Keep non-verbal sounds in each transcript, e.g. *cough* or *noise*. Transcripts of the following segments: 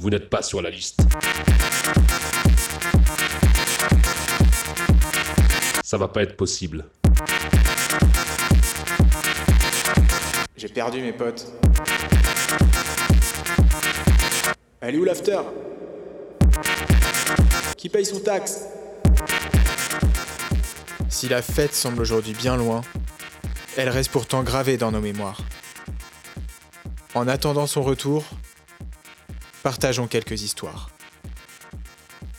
Vous n'êtes pas sur la liste. Ça va pas être possible. J'ai perdu mes potes. Elle est où l'after? Qui paye son taxe? Si la fête semble aujourd'hui bien loin, elle reste pourtant gravée dans nos mémoires. En attendant son retour, partageons quelques histoires.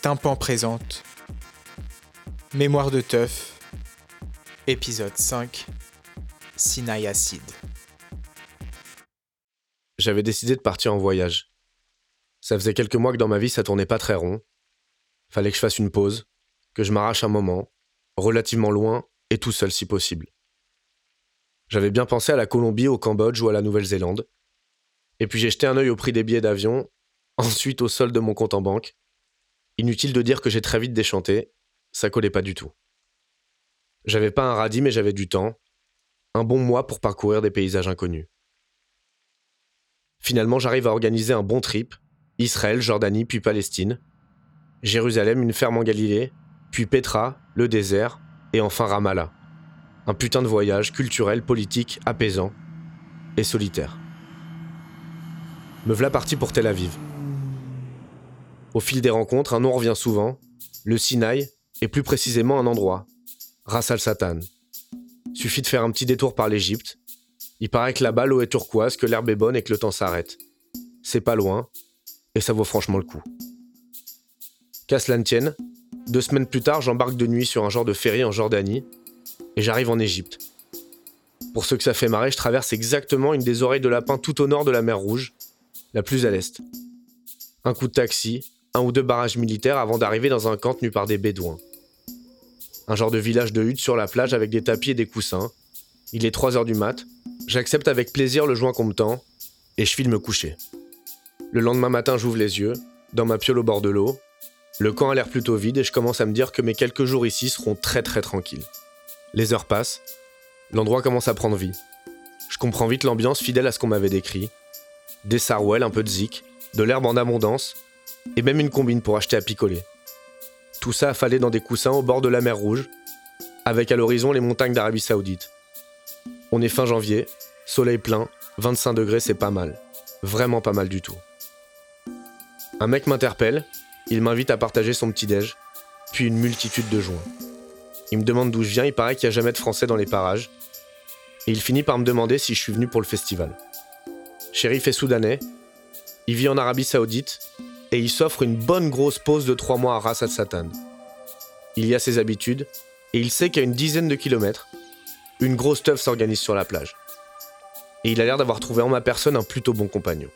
Tympan présente Mémoire de teuf, épisode 5, Sinaï Acide. J'avais décidé de partir en voyage. Ça faisait quelques mois que dans ma vie ça tournait pas très rond. Fallait que je fasse une pause, que je m'arrache un moment, relativement loin et tout seul si possible. J'avais bien pensé à la Colombie, au Cambodge ou à la Nouvelle-Zélande. Et puis j'ai jeté un œil au prix des billets d'avion, *laughs* ensuite au solde de mon compte en banque. Inutile de dire que j'ai très vite déchanté, ça collait pas du tout. J'avais pas un radis, mais j'avais du temps. Un bon mois pour parcourir des paysages inconnus. Finalement, j'arrive à organiser un bon trip. Israël, Jordanie, puis Palestine. Jérusalem, une ferme en Galilée, puis Petra, le désert, et enfin Ramallah. Un putain de voyage culturel, politique, apaisant et solitaire. Me voilà parti pour Tel Aviv. Au fil des rencontres, un nom revient souvent, le Sinaï, et plus précisément un endroit, Ras al Satan. Suffit de faire un petit détour par l'Égypte. Il paraît que là-bas l'eau est turquoise, que l'herbe est bonne et que le temps s'arrête. C'est pas loin, et ça vaut franchement le coup. Qu'à cela ne tienne, deux semaines plus tard, j'embarque de nuit sur un genre de ferry en Jordanie, et j'arrive en Égypte. Pour ceux que ça fait marrer, je traverse exactement une des oreilles de lapin tout au nord de la mer Rouge, la plus à l'est. Un coup de taxi, un ou deux barrages militaires avant d'arriver dans un camp tenu par des bédouins. Un genre de village de huttes sur la plage avec des tapis et des coussins. Il est 3 heures du mat. J'accepte avec plaisir le joint qu'on me tend et je file me coucher. Le lendemain matin, j'ouvre les yeux, dans ma piole au bord de l'eau. Le camp a l'air plutôt vide et je commence à me dire que mes quelques jours ici seront très très tranquilles. Les heures passent, l'endroit commence à prendre vie. Je comprends vite l'ambiance fidèle à ce qu'on m'avait décrit. Des sarouels, un peu de zik, de l'herbe en abondance, et même une combine pour acheter à picoler. Tout ça affalé dans des coussins au bord de la mer Rouge, avec à l'horizon les montagnes d'Arabie Saoudite. On est fin janvier, soleil plein, 25 degrés, c'est pas mal. Vraiment pas mal du tout. Un mec m'interpelle, il m'invite à partager son petit-déj, puis une multitude de joints. Il me demande d'où je viens, il paraît qu'il n'y a jamais de français dans les parages, et il finit par me demander si je suis venu pour le festival. Shérif est soudanais, il vit en Arabie Saoudite et il s'offre une bonne grosse pause de trois mois à Ras Al Satan. Il y a ses habitudes et il sait qu'à une dizaine de kilomètres, une grosse teuf s'organise sur la plage. Et il a l'air d'avoir trouvé en ma personne un plutôt bon compagnon.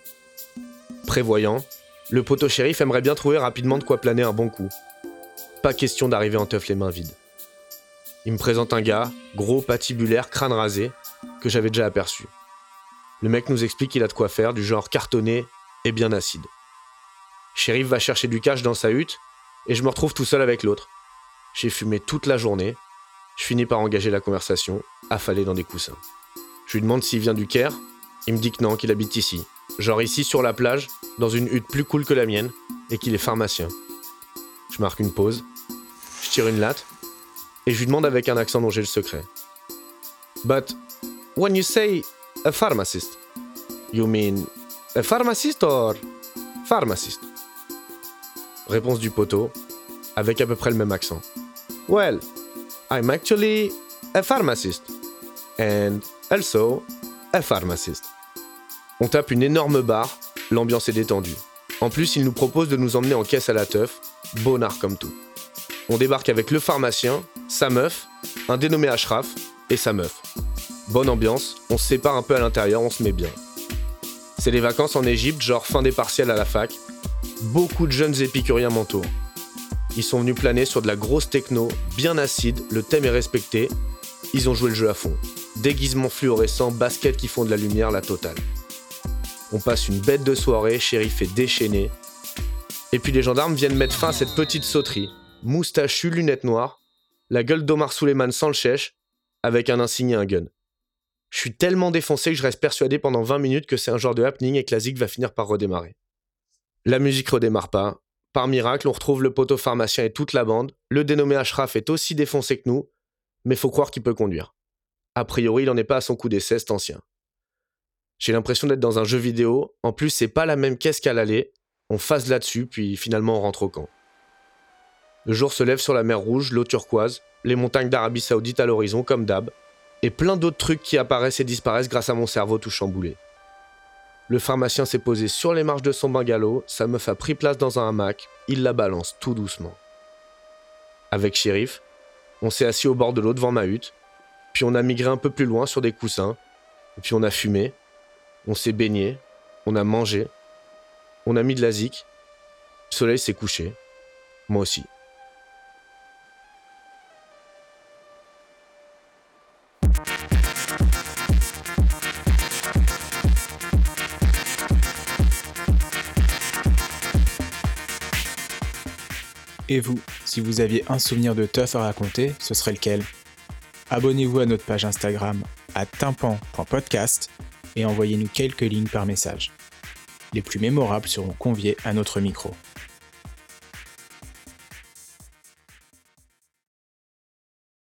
Prévoyant, le poteau shérif aimerait bien trouver rapidement de quoi planer un bon coup. Pas question d'arriver en teuf les mains vides. Il me présente un gars, gros, patibulaire, crâne rasé, que j'avais déjà aperçu. Le mec nous explique qu'il a de quoi faire, du genre cartonné et bien acide. Shérif va chercher du cash dans sa hutte, et je me retrouve tout seul avec l'autre. J'ai fumé toute la journée, je finis par engager la conversation, affalé dans des coussins. Je lui demande s'il vient du Caire, il me dit que non, qu'il habite ici. Genre ici sur la plage, dans une hutte plus cool que la mienne, et qu'il est pharmacien. Je marque une pause, je tire une latte, et je lui demande avec un accent dont j'ai le secret. But when you say a pharmacist, you mean a pharmacist or pharmacist? Réponse du poteau, avec à peu près le même accent. Well, I'm actually a pharmacist. And also a pharmacist. On tape une énorme barre, l'ambiance est détendue. En plus, il nous propose de nous emmener en caisse à la teuf, bonnard comme tout. On débarque avec le pharmacien, sa meuf, un dénommé Ashraf et sa meuf. Bonne ambiance, on se sépare un peu à l'intérieur, on se met bien. C'est les vacances en Égypte, genre fin des partiels à la fac. Beaucoup de jeunes épicuriens m'entourent. Ils sont venus planer sur de la grosse techno, bien acide, le thème est respecté. Ils ont joué le jeu à fond. Déguisement fluorescent, baskets qui font de la lumière, la totale. On passe une bête de soirée, shérif est déchaîné. Et puis les gendarmes viennent mettre fin à cette petite sauterie. Moustachu, lunettes noires, la gueule d'Omar Suleiman sans le chèche, avec un insigne et un gun. Je suis tellement défoncé que je reste persuadé pendant 20 minutes que c'est un genre de happening et que la zig va finir par redémarrer. La musique redémarre pas. Par miracle, on retrouve le poteau pharmacien et toute la bande. Le dénommé Ashraf est aussi défoncé que nous, mais faut croire qu'il peut conduire. A priori, il n'en est pas à son coup d'essai, cet ancien. J'ai l'impression d'être dans un jeu vidéo. En plus, c'est pas la même caisse qu'à l'aller. On phase là-dessus, puis finalement on rentre au camp. Le jour se lève sur la mer Rouge, l'eau turquoise, les montagnes d'Arabie Saoudite à l'horizon, comme d'hab, et plein d'autres trucs qui apparaissent et disparaissent grâce à mon cerveau tout chamboulé. Le pharmacien s'est posé sur les marches de son bungalow, sa meuf a pris place dans un hamac, il la balance tout doucement. Avec shérif, on s'est assis au bord de l'eau devant ma hutte, puis on a migré un peu plus loin sur des coussins, puis on a fumé, on s'est baigné, on a mangé, on a mis de la zik, le soleil s'est couché, moi aussi. Et vous, si vous aviez un souvenir de teuf à raconter, ce serait lequel? Abonnez-vous à notre page Instagram à tympan.podcast et envoyez-nous quelques lignes par message. Les plus mémorables seront conviés à notre micro.